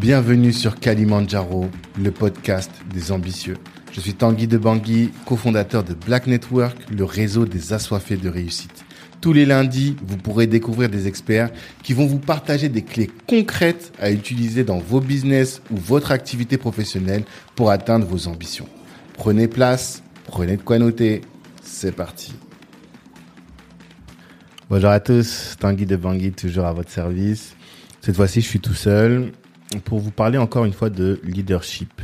Bienvenue sur Kalimandjaro, le podcast des ambitieux. Je suis Tanguy de Bangui, cofondateur de Black Network, le réseau des assoiffés de réussite. Tous les lundis, vous pourrez découvrir des experts qui vont vous partager des clés concrètes à utiliser dans vos business ou votre activité professionnelle pour atteindre vos ambitions. Prenez place, prenez de quoi noter. C'est parti. Bonjour à tous, Tanguy de Bangui, toujours à votre service. Cette fois-ci, je suis tout seul pour vous parler encore une fois de leadership.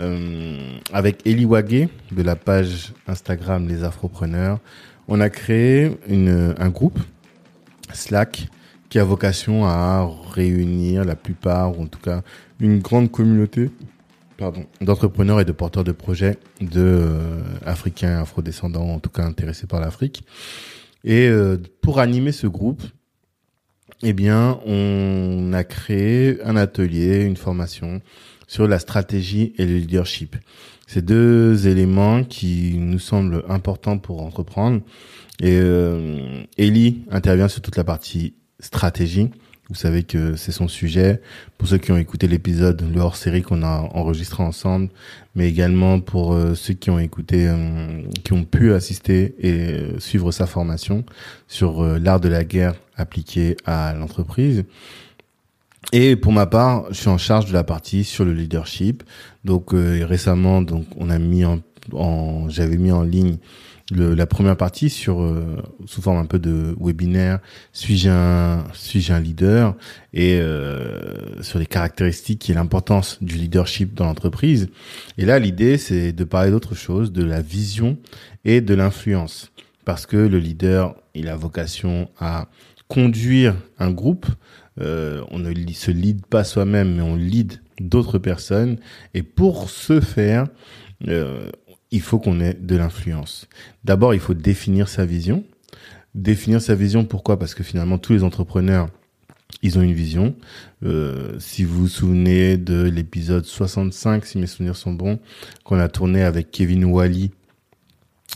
Euh, avec Eli Wagé de la page Instagram Les Afropreneurs, on a créé une, un groupe Slack qui a vocation à réunir la plupart, ou en tout cas une grande communauté d'entrepreneurs et de porteurs de projets de euh, africains, afrodescendants, en tout cas intéressés par l'Afrique. Et euh, pour animer ce groupe, eh bien, on a créé un atelier, une formation sur la stratégie et le leadership. C'est deux éléments qui nous semblent importants pour entreprendre. Et euh, Ellie intervient sur toute la partie stratégie. Vous savez que c'est son sujet. Pour ceux qui ont écouté l'épisode, le hors-série qu'on a enregistré ensemble, mais également pour euh, ceux qui ont écouté, euh, qui ont pu assister et euh, suivre sa formation sur l'art de la guerre appliqué à l'entreprise. Et pour ma part, je suis en charge de la partie sur le leadership. Donc récemment, donc on a mis en, en j'avais mis en ligne le, la première partie sur euh, sous forme un peu de webinaire. Suis-je un suis-je un leader et euh, sur les caractéristiques et l'importance du leadership dans l'entreprise. Et là, l'idée c'est de parler d'autre chose, de la vision et de l'influence, parce que le leader, il a vocation à conduire un groupe euh, on ne se lead pas soi-même, mais on lead d'autres personnes. Et pour ce faire, euh, il faut qu'on ait de l'influence. D'abord, il faut définir sa vision. Définir sa vision, pourquoi? Parce que finalement, tous les entrepreneurs, ils ont une vision. Euh, si vous vous souvenez de l'épisode 65, si mes souvenirs sont bons, qu'on a tourné avec Kevin Wally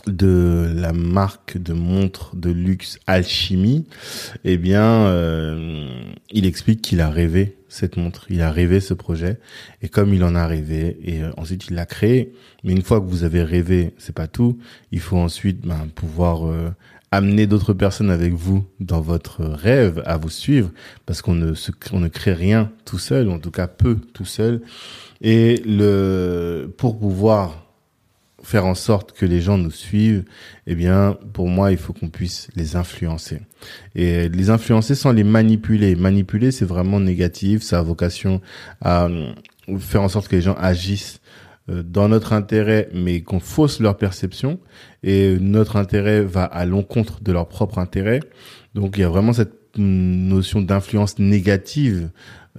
de la marque de montres de luxe Alchimie, eh bien, euh, il explique qu'il a rêvé cette montre, il a rêvé ce projet, et comme il en a rêvé, et euh, ensuite il l'a créé. Mais une fois que vous avez rêvé, c'est pas tout. Il faut ensuite ben, pouvoir euh, amener d'autres personnes avec vous dans votre rêve, à vous suivre, parce qu'on ne on ne crée rien tout seul, en tout cas peu tout seul. Et le pour pouvoir faire en sorte que les gens nous suivent, eh bien, pour moi, il faut qu'on puisse les influencer. Et les influencer sans les manipuler. Manipuler, c'est vraiment négatif. Ça a vocation à euh, faire en sorte que les gens agissent euh, dans notre intérêt, mais qu'on fausse leur perception. Et notre intérêt va à l'encontre de leur propre intérêt. Donc, il y a vraiment cette notion d'influence négative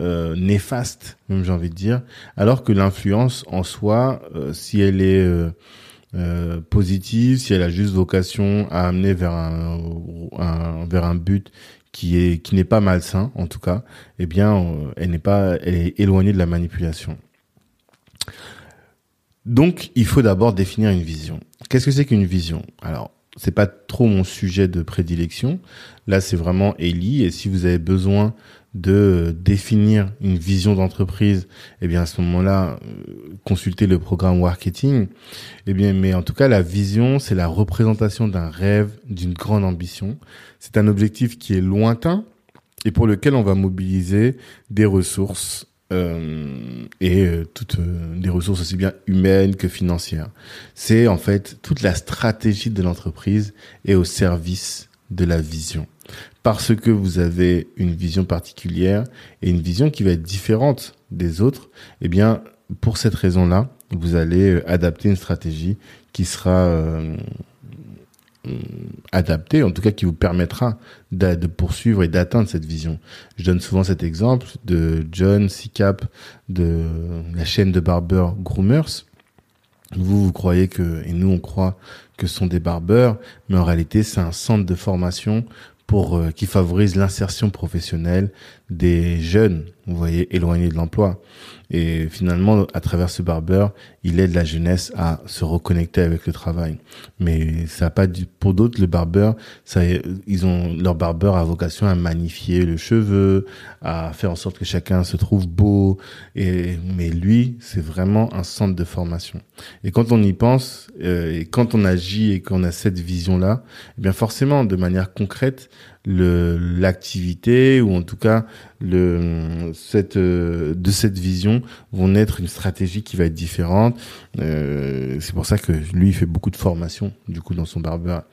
euh, néfaste, même j'ai envie de dire, alors que l'influence en soi, euh, si elle est euh, positive, si elle a juste vocation à amener vers un, vers un but qui est qui n'est pas malsain en tout cas, eh bien, elle n'est pas, est éloignée de la manipulation. Donc, il faut d'abord définir une vision. Qu'est-ce que c'est qu'une vision? Alors, c'est pas trop mon sujet de prédilection. Là, c'est vraiment Ellie. Et si vous avez besoin de définir une vision d'entreprise, eh bien à ce moment-là, euh, consultez le programme marketing. Eh bien, mais en tout cas, la vision, c'est la représentation d'un rêve, d'une grande ambition. C'est un objectif qui est lointain et pour lequel on va mobiliser des ressources euh, et euh, toutes des ressources aussi bien humaines que financières. C'est en fait toute la stratégie de l'entreprise et au service de la vision parce que vous avez une vision particulière et une vision qui va être différente des autres, eh bien, pour cette raison-là, vous allez euh, adapter une stratégie qui sera euh, adaptée, en tout cas qui vous permettra de, de poursuivre et d'atteindre cette vision. Je donne souvent cet exemple de John Sicap de la chaîne de barbeurs Groomers. Vous, vous croyez que, et nous on croit que ce sont des barbeurs, mais en réalité c'est un centre de formation pour euh, qui favorise l'insertion professionnelle des jeunes vous voyez, éloigné de l'emploi. Et finalement, à travers ce barbeur, il aide la jeunesse à se reconnecter avec le travail. Mais ça a pas du, pour d'autres, le barbeur, ça, ils ont, leur barbeur a vocation à magnifier le cheveu, à faire en sorte que chacun se trouve beau. Et, mais lui, c'est vraiment un centre de formation. Et quand on y pense, euh, et quand on agit et qu'on a cette vision-là, eh bien forcément, de manière concrète, l'activité ou en tout cas le cette euh, de cette vision vont naître une stratégie qui va être différente. Euh, c'est pour ça que lui il fait beaucoup de formation du coup dans son barbeur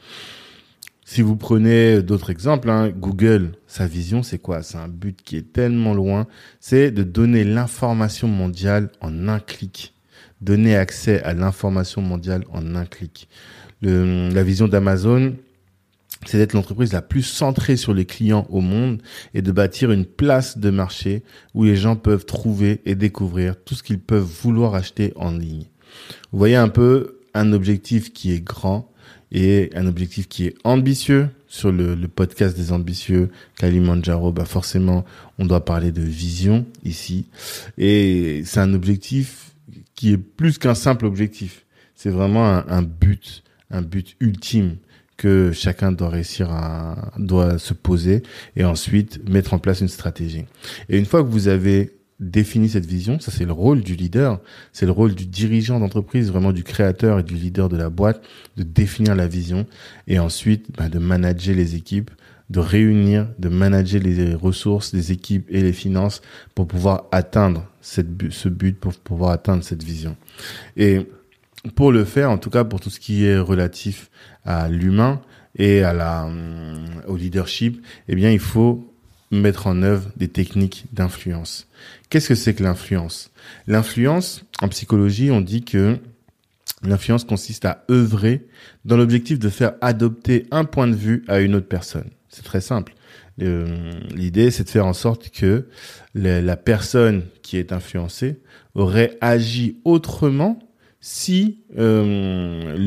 si vous prenez d'autres exemples hein, Google sa vision c'est quoi? C'est un but qui est tellement loin. C'est de donner l'information mondiale en un clic. Donner accès à l'information mondiale en un clic. Le, la vision d'Amazon c'est d'être l'entreprise la plus centrée sur les clients au monde et de bâtir une place de marché où les gens peuvent trouver et découvrir tout ce qu'ils peuvent vouloir acheter en ligne. Vous voyez un peu un objectif qui est grand et un objectif qui est ambitieux. Sur le, podcast des ambitieux, Kalimandjaro, bah forcément, on doit parler de vision ici. Et c'est un objectif qui est plus qu'un simple objectif. C'est vraiment un but, un but ultime que chacun doit réussir à doit se poser et ensuite mettre en place une stratégie. Et une fois que vous avez défini cette vision, ça c'est le rôle du leader, c'est le rôle du dirigeant d'entreprise, vraiment du créateur et du leader de la boîte, de définir la vision et ensuite ben, de manager les équipes, de réunir, de manager les ressources, les équipes et les finances pour pouvoir atteindre cette, ce but, pour pouvoir atteindre cette vision. Et pour le faire, en tout cas pour tout ce qui est relatif à l'humain et à la euh, au leadership, eh bien il faut mettre en œuvre des techniques d'influence. Qu'est-ce que c'est que l'influence? L'influence en psychologie, on dit que l'influence consiste à œuvrer dans l'objectif de faire adopter un point de vue à une autre personne. C'est très simple. L'idée, c'est de faire en sorte que la personne qui est influencée aurait agi autrement si euh,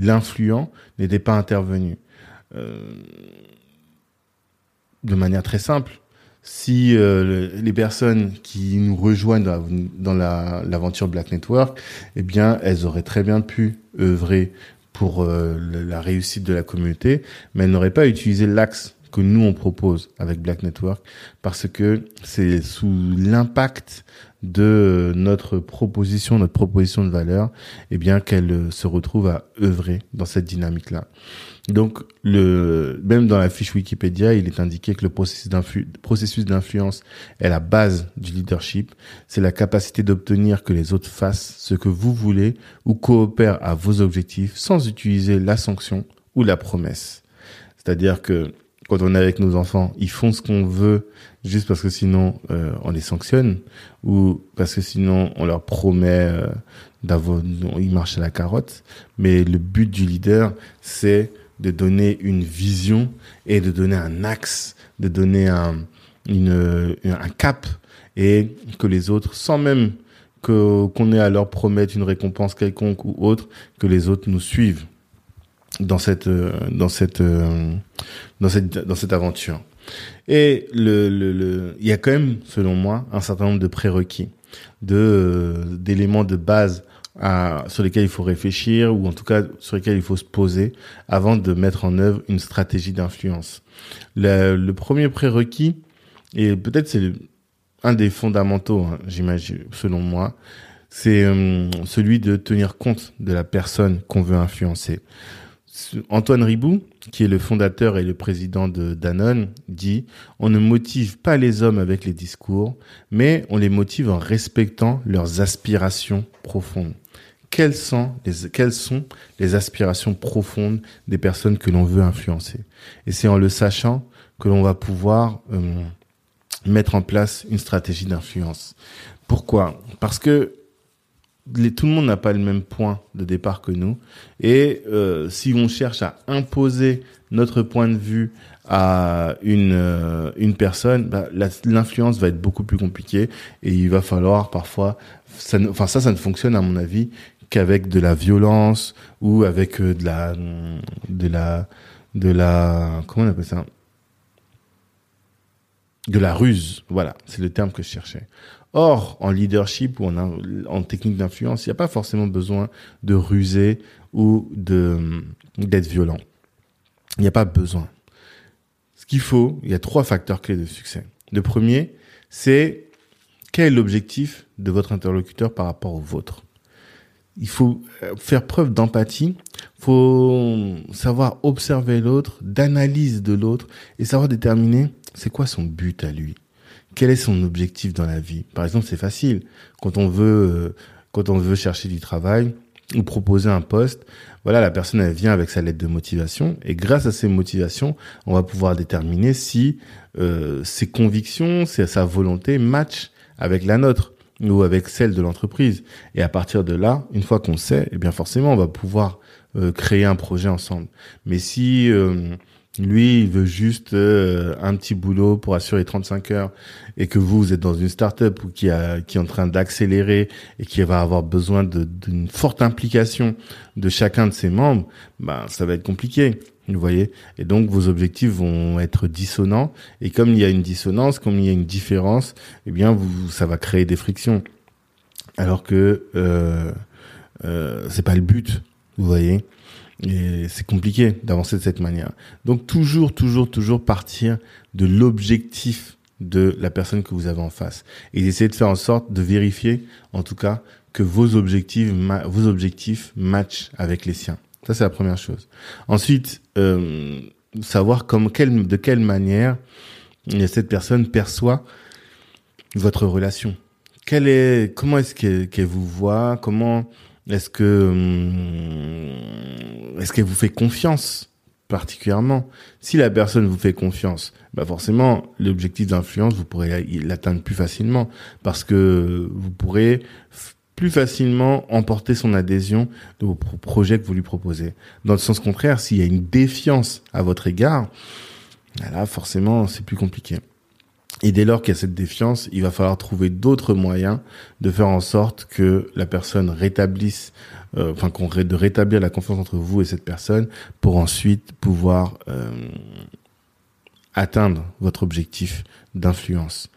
l'influent n'était pas intervenu. Euh, de manière très simple, si euh, les personnes qui nous rejoignent dans, l'aventure Black Network, eh bien, elles auraient très bien pu œuvrer pour euh, la réussite de la communauté, mais elles n'auraient pas utilisé l'axe que nous on propose avec Black Network parce que c'est sous l'impact de notre proposition, notre proposition de valeur, eh bien qu'elle se retrouve à œuvrer dans cette dynamique-là. Donc, le, même dans la fiche Wikipédia, il est indiqué que le processus d'influence est la base du leadership. C'est la capacité d'obtenir que les autres fassent ce que vous voulez ou coopèrent à vos objectifs sans utiliser la sanction ou la promesse. C'est-à-dire que quand on est avec nos enfants, ils font ce qu'on veut juste parce que sinon euh, on les sanctionne ou parce que sinon on leur promet euh, d'avoir ils marchent à la carotte. Mais le but du leader, c'est de donner une vision et de donner un axe, de donner un, une, un cap et que les autres, sans même que qu'on ait à leur promettre une récompense quelconque ou autre, que les autres nous suivent dans cette dans cette dans cette dans cette aventure. Et le, le, il y a quand même selon moi un certain nombre de prérequis, de d'éléments de base sur lesquels il faut réfléchir ou en tout cas sur lesquels il faut se poser avant de mettre en œuvre une stratégie d'influence. Le, le, premier prérequis et peut-être c'est un des fondamentaux, hein, j'imagine selon moi, c'est euh, celui de tenir compte de la personne qu'on veut influencer. Antoine Ribou, qui est le fondateur et le président de Danone, dit On ne motive pas les hommes avec les discours, mais on les motive en respectant leurs aspirations profondes. Quelles sont les, quelles sont les aspirations profondes des personnes que l'on veut influencer? Et c'est en le sachant que l'on va pouvoir euh, mettre en place une stratégie d'influence. Pourquoi? Parce que tout le monde n'a pas le même point de départ que nous. Et euh, si on cherche à imposer notre point de vue à une euh, une personne, bah, l'influence va être beaucoup plus compliquée et il va falloir parfois, enfin ça, ça ne fonctionne à mon avis qu'avec de la violence ou avec euh, de la de la de la comment on appelle ça? De la ruse. Voilà, c'est le terme que je cherchais. Or, en leadership ou en, technique d'influence, il n'y a pas forcément besoin de ruser ou de d'être violent. Il n'y a pas besoin. Ce qu'il faut, il y a trois facteurs clés de succès. Le premier, c'est quel est l'objectif de votre interlocuteur par rapport au vôtre. Il faut euh, faire preuve d'empathie, faut savoir observer l'autre, d'analyse de l'autre et savoir déterminer c'est quoi son but à lui quel est son objectif dans la vie? Par exemple, c'est facile. Quand on veut, euh, quand on veut chercher du travail ou proposer un poste, voilà, la personne elle vient avec sa lettre de motivation et grâce à ces motivations, on va pouvoir déterminer si euh, ses convictions, sa volonté match avec la nôtre ou avec celle de l'entreprise. Et à partir de là, une fois qu'on sait, eh bien forcément, on va pouvoir euh, créer un projet ensemble. Mais si lui, il veut juste euh, un petit boulot pour assurer 35 heures et que vous, vous êtes dans une start-up ou qui, a, qui est en train d'accélérer et qui va avoir besoin d'une forte implication de chacun de ses membres, ben, ça va être compliqué. Vous voyez Et donc, vos objectifs vont être dissonants. Et comme il y a une dissonance, comme il y a une différence, eh bien, vous, ça va créer des frictions. Alors que euh, euh, c'est pas le but. Vous voyez et c'est compliqué d'avancer de cette manière. Donc toujours, toujours, toujours partir de l'objectif de la personne que vous avez en face. Et essayer de faire en sorte de vérifier, en tout cas, que vos objectifs, vos objectifs matchent avec les siens. Ça, c'est la première chose. Ensuite, euh, savoir comme quelle, de quelle manière cette personne perçoit votre relation. Quelle est, comment est-ce qu'elle vous voit, comment est-ce que hum, est-ce qu'elle vous fait confiance particulièrement? Si la personne vous fait confiance, bah forcément l'objectif d'influence vous pourrez l'atteindre plus facilement parce que vous pourrez plus facilement emporter son adhésion de vos projets que vous lui proposez. Dans le sens contraire, s'il y a une défiance à votre égard, bah là forcément c'est plus compliqué. Et dès lors qu'il y a cette défiance, il va falloir trouver d'autres moyens de faire en sorte que la personne rétablisse, euh, enfin qu'on de rétablir la confiance entre vous et cette personne pour ensuite pouvoir euh, atteindre votre objectif d'influence.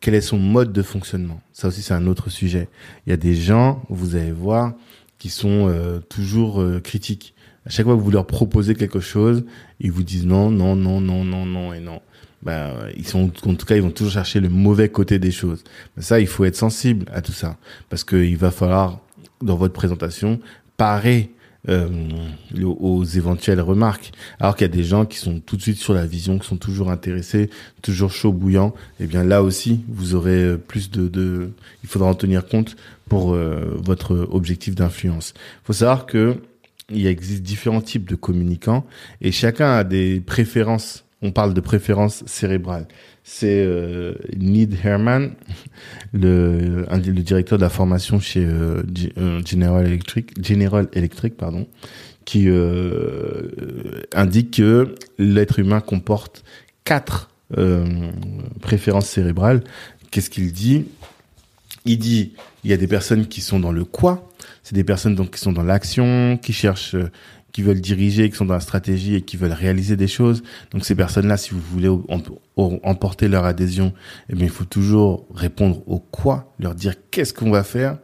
Quel est son mode de fonctionnement? Ça aussi c'est un autre sujet. Il y a des gens, vous allez voir, qui sont euh, toujours critiques. À chaque fois que vous leur proposez quelque chose, ils vous disent non, non, non, non, non, non et non bah, ils sont, en tout cas, ils vont toujours chercher le mauvais côté des choses. Mais ça, il faut être sensible à tout ça, parce qu'il va falloir, dans votre présentation, parer euh, aux éventuelles remarques. Alors qu'il y a des gens qui sont tout de suite sur la vision, qui sont toujours intéressés, toujours chaud bouillant. Et eh bien là aussi, vous aurez plus de, de il faudra en tenir compte pour euh, votre objectif d'influence. Il faut savoir que il existe différents types de communicants et chacun a des préférences on parle de préférence cérébrale. C'est euh, Need Herman, le, directeur de la formation chez euh, euh, General Electric, pardon, qui indique que l'être humain comporte quatre préférences cérébrales. Qu'est-ce qu'il dit? Il dit il y a des personnes qui sont dans le quoi, c'est des personnes donc qui sont dans l'action, qui cherchent qui veulent diriger, qui sont dans la stratégie et qui veulent réaliser des choses. Donc ces personnes-là, si vous voulez emporter leur adhésion, eh bien il faut toujours répondre au quoi, leur dire qu'est-ce qu'on va faire.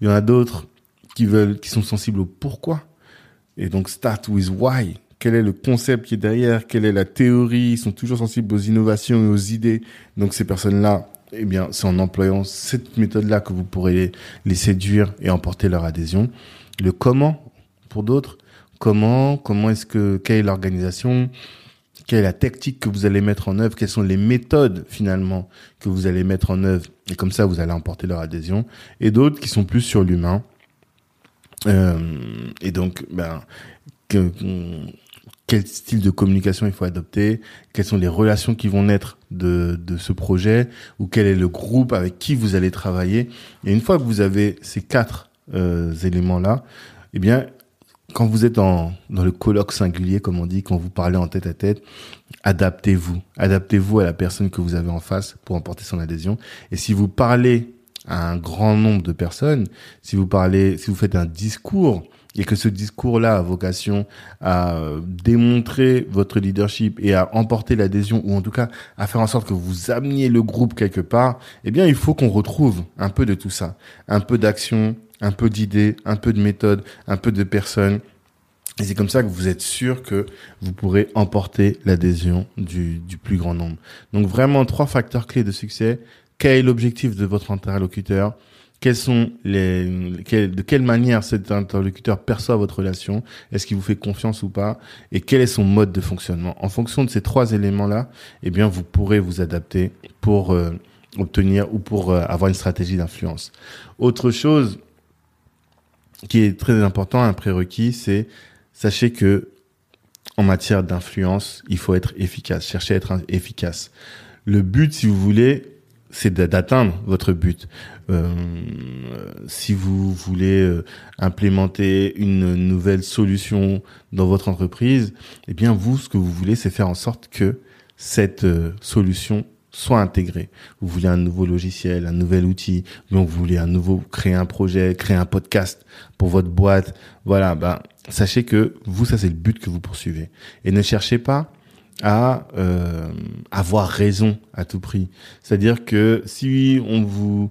Il y en a d'autres qui veulent, qui sont sensibles au pourquoi. Et donc start with why. Quel est le concept qui est derrière? Quelle est la théorie? Ils sont toujours sensibles aux innovations et aux idées. Donc ces personnes-là, eh bien, c'est en employant cette méthode-là que vous pourrez les séduire et emporter leur adhésion. Le comment, pour d'autres, Comment, comment est-ce que, quelle est l'organisation, quelle est la tactique que vous allez mettre en œuvre, quelles sont les méthodes finalement que vous allez mettre en œuvre, et comme ça vous allez emporter leur adhésion, et d'autres qui sont plus sur l'humain. Euh, et donc, ben, quel style de communication il faut adopter, quelles sont les relations qui vont naître de, de ce projet, ou quel est le groupe avec qui vous allez travailler. Et une fois que vous avez ces quatre euh, éléments-là, eh bien, quand vous êtes dans le colloque singulier, comme on dit, quand vous parlez en tête à tête, adaptez-vous. Adaptez-vous à la personne que vous avez en face pour emporter son adhésion. Et si vous parlez à un grand nombre de personnes, si vous parlez, si vous faites un discours et que ce discours-là a vocation à euh, démontrer votre leadership et à emporter l'adhésion ou en tout cas à faire en sorte que vous ameniez le groupe quelque part, eh bien il faut qu'on retrouve un peu de tout ça, un peu d'action, un peu d'idées, un peu de méthode, un peu de personnes. Et c'est comme ça que vous êtes sûr que vous pourrez emporter l'adhésion du, du plus grand nombre. Donc vraiment trois facteurs clés de succès. Quel est l'objectif de votre interlocuteur? Quels sont les, de quelle manière cet interlocuteur perçoit votre relation, est-ce qu'il vous fait confiance ou pas, et quel est son mode de fonctionnement? En fonction de ces trois éléments-là, eh bien, vous pourrez vous adapter pour euh, obtenir ou pour euh, avoir une stratégie d'influence. Autre chose qui est très important, un prérequis, c'est sachez que en matière d'influence, il faut être efficace, chercher à être efficace. Le but, si vous voulez, c'est d'atteindre votre but. Euh, si vous voulez euh, implémenter une nouvelle solution dans votre entreprise, eh bien vous, ce que vous voulez, c'est faire en sorte que cette euh, solution soit intégrée. Vous voulez un nouveau logiciel, un nouvel outil, donc vous voulez un nouveau créer un projet, créer un podcast pour votre boîte. Voilà, ben sachez que vous, ça c'est le but que vous poursuivez. Et ne cherchez pas à euh, avoir raison à tout prix. C'est-à-dire que si on vous,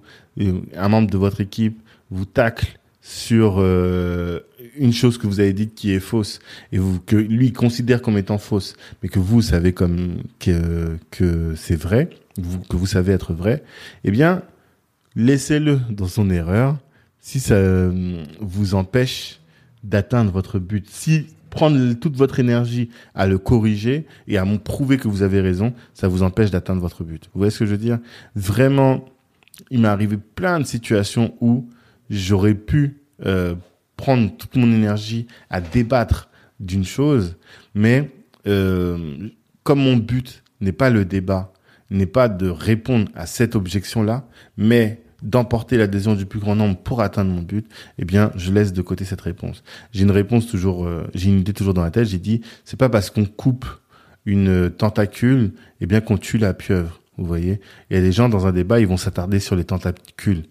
un membre de votre équipe vous tacle sur euh, une chose que vous avez dite qui est fausse et vous, que lui considère comme étant fausse, mais que vous savez comme que que c'est vrai, que vous savez être vrai, eh bien laissez-le dans son erreur si ça euh, vous empêche d'atteindre votre but. Si prendre toute votre énergie à le corriger et à prouver que vous avez raison, ça vous empêche d'atteindre votre but. Vous voyez ce que je veux dire? Vraiment, il m'est arrivé plein de situations où j'aurais pu euh, prendre toute mon énergie à débattre d'une chose, mais euh, comme mon but n'est pas le débat, n'est pas de répondre à cette objection-là, mais d'emporter l'adhésion du plus grand nombre pour atteindre mon but, eh bien, je laisse de côté cette réponse. J'ai une réponse toujours, euh, j'ai une idée toujours dans la tête. J'ai dit, c'est pas parce qu'on coupe une tentacule, eh bien, qu'on tue la pieuvre. Vous voyez, il y a des gens dans un débat, ils vont s'attarder sur les tentacules,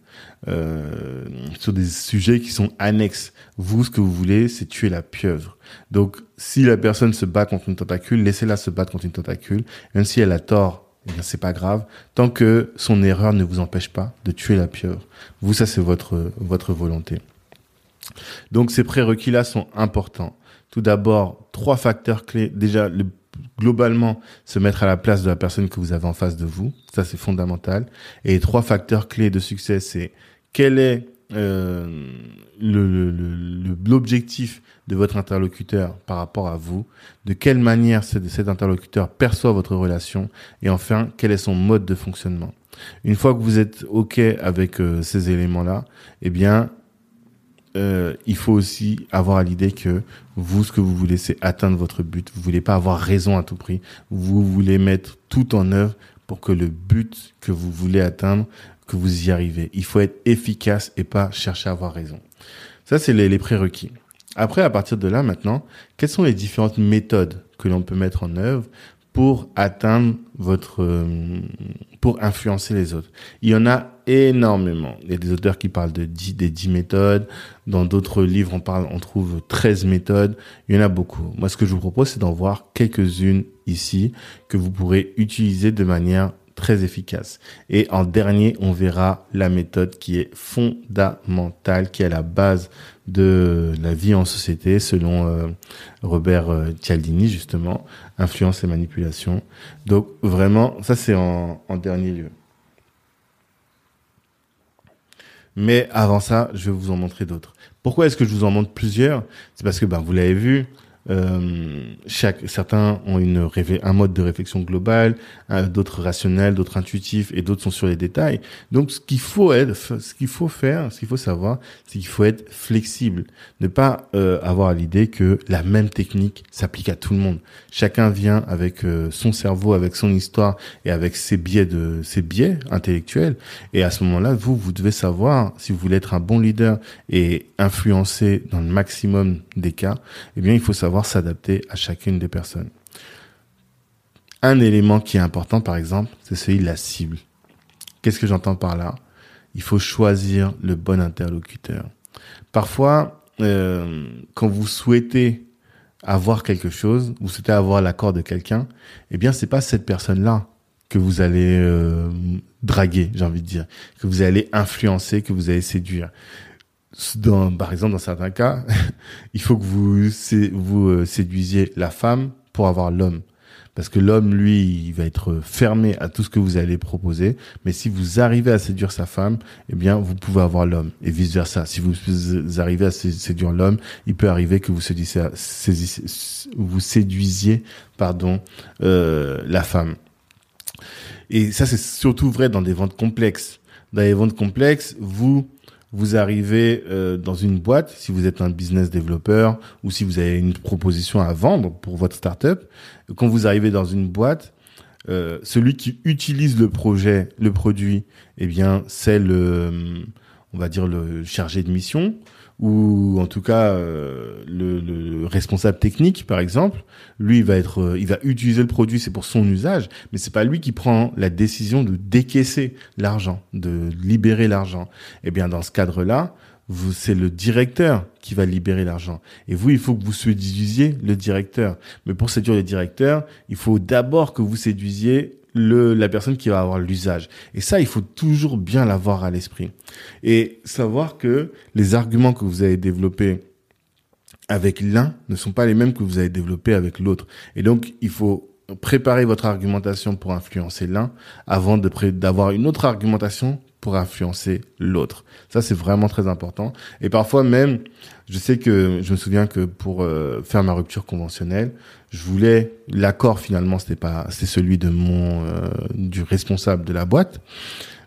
euh, sur des sujets qui sont annexes. Vous, ce que vous voulez, c'est tuer la pieuvre. Donc, si la personne se bat contre une tentacule, laissez-la se battre contre une tentacule, même si elle a tort eh bien c'est pas grave tant que son erreur ne vous empêche pas de tuer la pieuvre. Vous ça c'est votre votre volonté. Donc ces prérequis là sont importants. Tout d'abord, trois facteurs clés. Déjà le, globalement se mettre à la place de la personne que vous avez en face de vous, ça c'est fondamental. Et trois facteurs clés de succès, c'est quel est euh, l'objectif de votre interlocuteur par rapport à vous, de quelle manière cet interlocuteur perçoit votre relation, et enfin, quel est son mode de fonctionnement. Une fois que vous êtes OK avec euh, ces éléments-là, eh bien, euh, il faut aussi avoir l'idée que vous, ce que vous voulez, c'est atteindre votre but. Vous voulez pas avoir raison à tout prix. Vous voulez mettre tout en œuvre pour que le but que vous voulez atteindre que vous y arrivez. Il faut être efficace et pas chercher à avoir raison. Ça, c'est les, prérequis. Après, à partir de là, maintenant, quelles sont les différentes méthodes que l'on peut mettre en œuvre pour atteindre votre, euh, pour influencer les autres. Il y en a énormément. Il y a des auteurs qui parlent de 10, des 10 méthodes. Dans d'autres livres, on parle, on trouve 13 méthodes. Il y en a beaucoup. Moi, ce que je vous propose, c'est d'en voir quelques-unes ici que vous pourrez utiliser de manière très efficace. Et en dernier, on verra la méthode qui est fondamentale, qui est à la base de la vie en société, selon euh, Robert euh, Cialdini, justement, influence et manipulation. Donc vraiment, ça c'est en, dernier lieu. Mais avant ça, je vais vous en montrer d'autres. Pourquoi est-ce que je vous en montre plusieurs? C'est parce que ben, vous l'avez vu, euh, chaque, certains ont une un mode de réflexion global, d'autres rationnels, d'autres intuitifs et d'autres sont sur les détails. Donc, ce qu'il faut être, ce qu'il faut faire, ce qu'il faut savoir, c'est qu'il faut être flexible, ne pas euh, avoir l'idée que la même technique s'applique à tout le monde. Chacun vient avec euh, son cerveau, avec son histoire et avec ses biais de ses biais intellectuels. Et à ce moment-là, vous, vous devez savoir si vous voulez être un bon leader et influencer dans le maximum des cas, eh bien, il faut savoir s'adapter à chacune des personnes. Un élément qui est important, par exemple, c'est celui de la cible. Qu'est-ce que j'entends par là? Il faut choisir le bon interlocuteur. Parfois, euh, quand vous souhaitez avoir quelque chose, vous souhaitez avoir l'accord de quelqu'un, eh bien, c'est pas cette personne-là que vous allez euh, draguer, j'ai envie de dire, que vous allez influencer, que vous allez séduire. Dans, par exemple, dans certains cas, il faut que vous vous euh, séduisiez la femme pour avoir l'homme. Parce que l'homme, lui, il va être fermé à tout ce que vous allez proposer. Mais si vous arrivez à séduire sa femme, eh bien, vous pouvez avoir l'homme. Et vice versa. Si vous arrivez à séduire l'homme, il peut arriver que vous séduisiez, vous séduisiez, pardon, euh, la femme. Et ça, c'est surtout vrai dans des ventes complexes. Dans les ventes complexes, vous vous arrivez euh, dans une boîte, si vous êtes un business développeur ou si vous avez une proposition à vendre pour votre startup, quand vous arrivez dans une boîte, euh, celui qui utilise le projet, le produit, eh bien, c'est le, on va dire le chargé de mission ou en tout cas euh, le, le, responsable technique par exemple lui il va être euh, il va utiliser le produit c'est pour son usage mais c'est pas lui qui prend la décision de décaisser l'argent de libérer l'argent. Eh bien dans ce cadre là vous c'est le directeur qui va libérer l'argent. Et vous il faut que vous séduisiez le directeur. Mais pour séduire le directeur il faut d'abord que vous séduisiez le, la personne qui va avoir l'usage. Et ça, il faut toujours bien l'avoir à l'esprit. Et savoir que les arguments que vous avez développés avec l'un ne sont pas les mêmes que vous avez développés avec l'autre. Et donc, il faut préparer votre argumentation pour influencer l'un avant d'avoir une autre argumentation pour influencer l'autre. Ça, c'est vraiment très important. Et parfois même, je sais que je me souviens que pour euh, faire ma rupture conventionnelle, je voulais l'accord finalement, c'était pas, c'est celui de mon euh, du responsable de la boîte,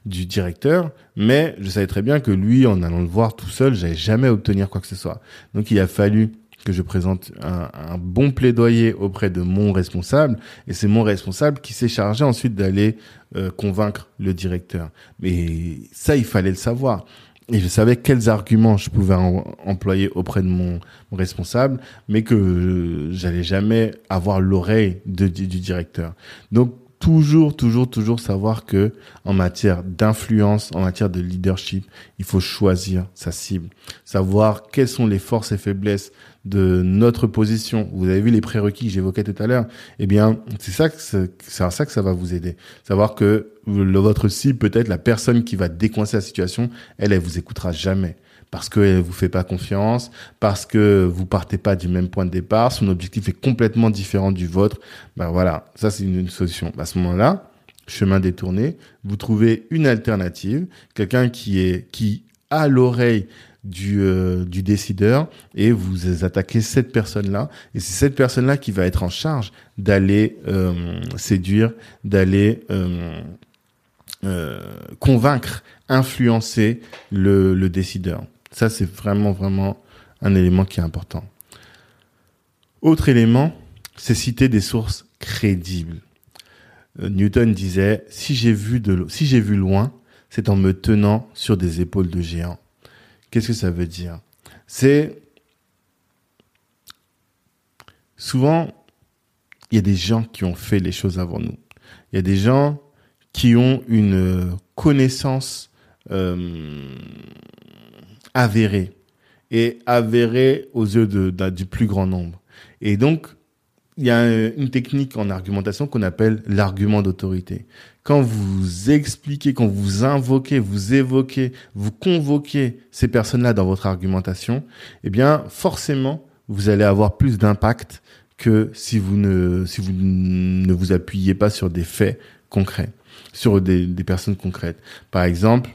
du directeur, mais je savais très bien que lui, en allant le voir tout seul, j'allais jamais obtenir quoi que ce soit. Donc, il a fallu que je présente un, bon plaidoyer auprès de mon responsable et c'est mon responsable qui s'est chargé ensuite d'aller euh, convaincre le directeur. Mais ça, il fallait le savoir. Et je savais quels arguments je pouvais employer auprès de mon, responsable, mais que j'allais jamais avoir l'oreille du directeur. Donc toujours, toujours, toujours savoir que en matière d'influence, en matière de leadership, il faut choisir sa cible, savoir quelles sont les forces et faiblesses de notre position. Vous avez vu les prérequis que j'évoquais tout à l'heure. Eh bien, c'est ça que c'est à ça que ça va vous aider. Savoir que votre cible, peut-être la personne qui va décoincer la situation, elle, elle vous écoutera jamais parce qu'elle vous fait pas confiance, parce que vous partez pas du même point de départ, son objectif est complètement différent du vôtre. Ben voilà, ça c'est une, solution. À ce moment-là, chemin détourné, vous trouvez une alternative, quelqu'un qui est qui a l'oreille du, euh, du décideur et vous attaquez cette personne-là. Et c'est cette personne-là qui va être en charge d'aller euh, séduire, d'aller euh, convaincre, influencer le, le décideur. Ça, c'est vraiment, vraiment un élément qui est important. Autre élément, c'est citer des sources crédibles. Newton disait, si j'ai vu de, si j'ai vu loin, c'est en me tenant sur des épaules de géants. Qu'est-ce que ça veut dire? C'est souvent il y a des gens qui ont fait les choses avant nous. Il y a des gens qui ont une connaissance euh, avérée et avérée aux yeux de, du plus grand nombre. Et donc il y a une technique en argumentation qu'on appelle l'argument d'autorité quand vous expliquez, quand vous invoquez, vous évoquez, vous convoquez ces personnes-là dans votre argumentation, eh bien, forcément, vous allez avoir plus d'impact que si vous ne, si vous ne vous appuyez pas sur des faits concrets, sur des, des personnes concrètes. Par exemple,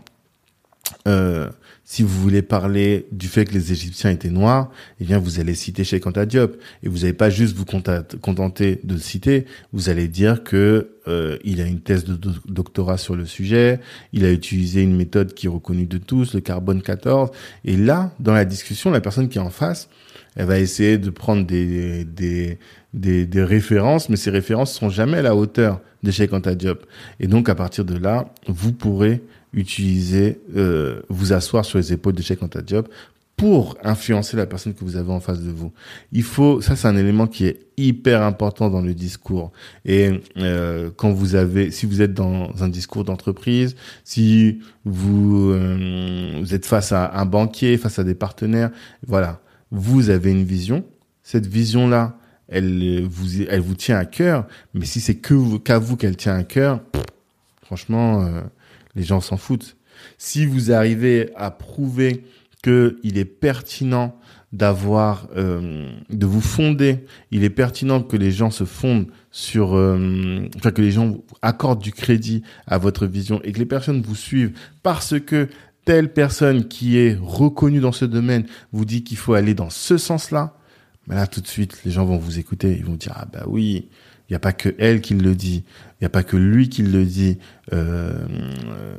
euh, si vous voulez parler du fait que les Égyptiens étaient noirs, eh bien, vous allez citer Cheikh Anta Diop. Et vous n'allez pas juste vous contenter de le citer, vous allez dire que euh, il a une thèse de doctorat sur le sujet, il a utilisé une méthode qui est reconnue de tous, le carbone 14. Et là, dans la discussion, la personne qui est en face, elle va essayer de prendre des, des, des, des références, mais ces références sont jamais à la hauteur de Anta Diop. Et donc, à partir de là, vous pourrez utiliser, euh, vous asseoir sur les épaules de Cheikh Anta Diop pour influencer la personne que vous avez en face de vous. Il faut, ça c'est un élément qui est hyper important dans le discours. Et euh, quand vous avez, si vous êtes dans un discours d'entreprise, si vous, euh, vous êtes face à un banquier, face à des partenaires, voilà, vous avez une vision. Cette vision-là, elle vous, elle vous tient à cœur. Mais si c'est que qu'à vous qu'elle tient à cœur, franchement, euh, les gens s'en foutent. Si vous arrivez à prouver que il est pertinent d'avoir, euh, de vous fonder, il est pertinent que les gens se fondent sur, euh, enfin que les gens accordent du crédit à votre vision et que les personnes vous suivent. Parce que telle personne qui est reconnue dans ce domaine vous dit qu'il faut aller dans ce sens-là, mais là tout de suite les gens vont vous écouter, ils vont dire ah bah oui, il n'y a pas que elle qui le dit, il n'y a pas que lui qui le dit. Euh,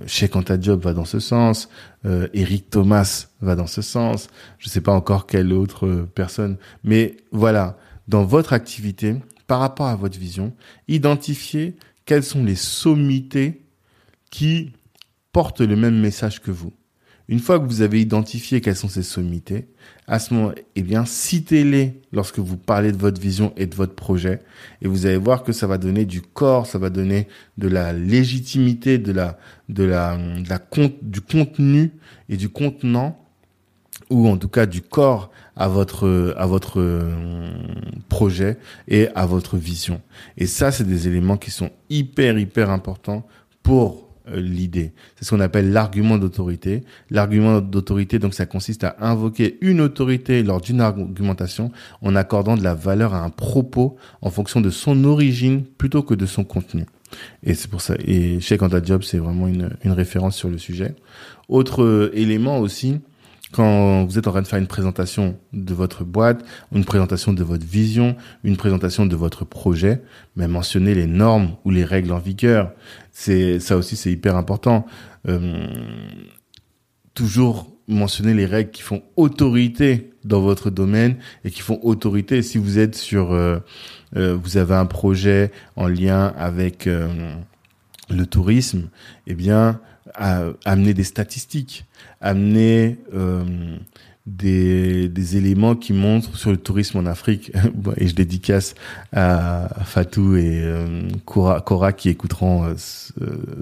Cheikh Job va dans ce sens, euh, Eric Thomas va dans ce sens. Je ne sais pas encore quelle autre personne, mais voilà, dans votre activité, par rapport à votre vision, identifiez quelles sont les sommités qui portent le même message que vous. Une fois que vous avez identifié quelles sont ces sommités, à ce moment, eh bien, citez-les lorsque vous parlez de votre vision et de votre projet. Et vous allez voir que ça va donner du corps, ça va donner de la légitimité, de la, de la, de la du contenu et du contenant, ou en tout cas du corps à votre, à votre euh, projet et à votre vision. Et ça, c'est des éléments qui sont hyper, hyper importants pour l'idée. C'est ce qu'on appelle l'argument d'autorité. L'argument d'autorité, donc, ça consiste à invoquer une autorité lors d'une argumentation en accordant de la valeur à un propos en fonction de son origine plutôt que de son contenu. Et c'est pour ça. Et chez Quanta Job, c'est vraiment une, une référence sur le sujet. Autre euh, élément aussi, quand vous êtes en train de faire une présentation de votre boîte, une présentation de votre vision, une présentation de votre projet, mais mentionner les normes ou les règles en vigueur. C'est ça aussi, c'est hyper important. Euh, toujours mentionner les règles qui font autorité dans votre domaine et qui font autorité si vous êtes sur, euh, euh, vous avez un projet en lien avec le tourisme, eh bien, amener des statistiques amener des, des, éléments qui montrent sur le tourisme en Afrique. et je dédicace à Fatou et euh, Cora, qui écouteront euh,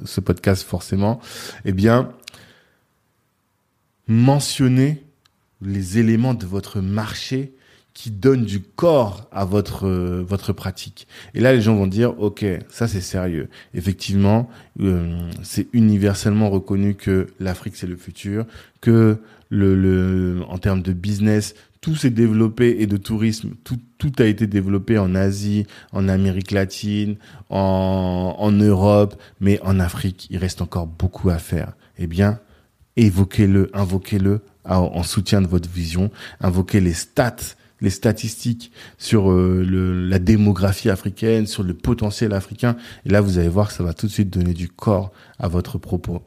ce, podcast forcément. Eh bien, mentionner les éléments de votre marché qui donne du corps à votre euh, votre pratique. Et là, les gens vont dire, ok, ça c'est sérieux. Effectivement, euh, c'est universellement reconnu que l'Afrique c'est le futur, que le, le en termes de business, tout s'est développé et de tourisme, tout tout a été développé en Asie, en Amérique latine, en en Europe, mais en Afrique, il reste encore beaucoup à faire. Eh bien, évoquez-le, invoquez-le en soutien de votre vision, invoquez les stats les statistiques sur euh, le, la démographie africaine, sur le potentiel africain. Et là, vous allez voir que ça va tout de suite donner du corps à votre propos.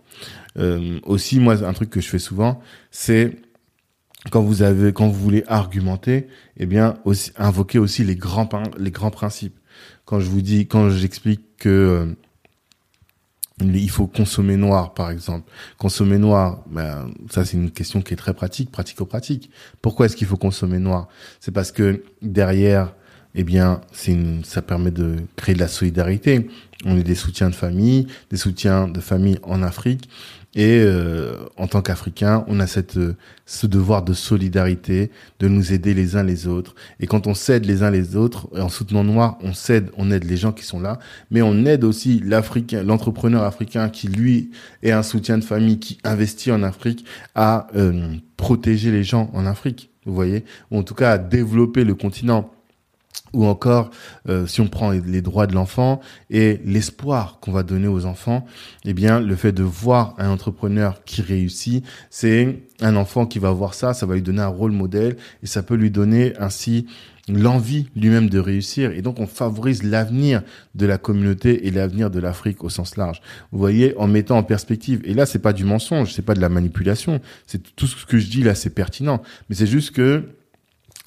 Euh, aussi, moi, un truc que je fais souvent, c'est quand vous avez, quand vous voulez argumenter, eh bien, aussi, invoquer aussi les grands, les grands principes. Quand je vous dis, quand j'explique que euh, il faut consommer noir, par exemple. Consommer noir, ben, ça c'est une question qui est très pratique, pratico-pratique. Pourquoi est-ce qu'il faut consommer noir? C'est parce que derrière, eh bien, ça permet de créer de la solidarité. On est des soutiens de famille, des soutiens de famille en Afrique. Et euh, en tant qu'Africains, on a cette, ce devoir de solidarité, de nous aider les uns les autres. Et quand on s'aide les uns les autres, en soutenant Noir, on on aide les gens qui sont là, mais on aide aussi l'Africain, l'entrepreneur africain qui lui est un soutien de famille, qui investit en Afrique, à euh, protéger les gens en Afrique. Vous voyez, ou en tout cas à développer le continent ou encore euh, si on prend les droits de l'enfant et l'espoir qu'on va donner aux enfants, eh bien le fait de voir un entrepreneur qui réussit, c'est un enfant qui va voir ça, ça va lui donner un rôle modèle et ça peut lui donner ainsi l'envie lui-même de réussir et donc on favorise l'avenir de la communauté et l'avenir de l'Afrique au sens large. Vous voyez en mettant en perspective et là c'est pas du mensonge, c'est pas de la manipulation, c'est tout ce que je dis là c'est pertinent, mais c'est juste que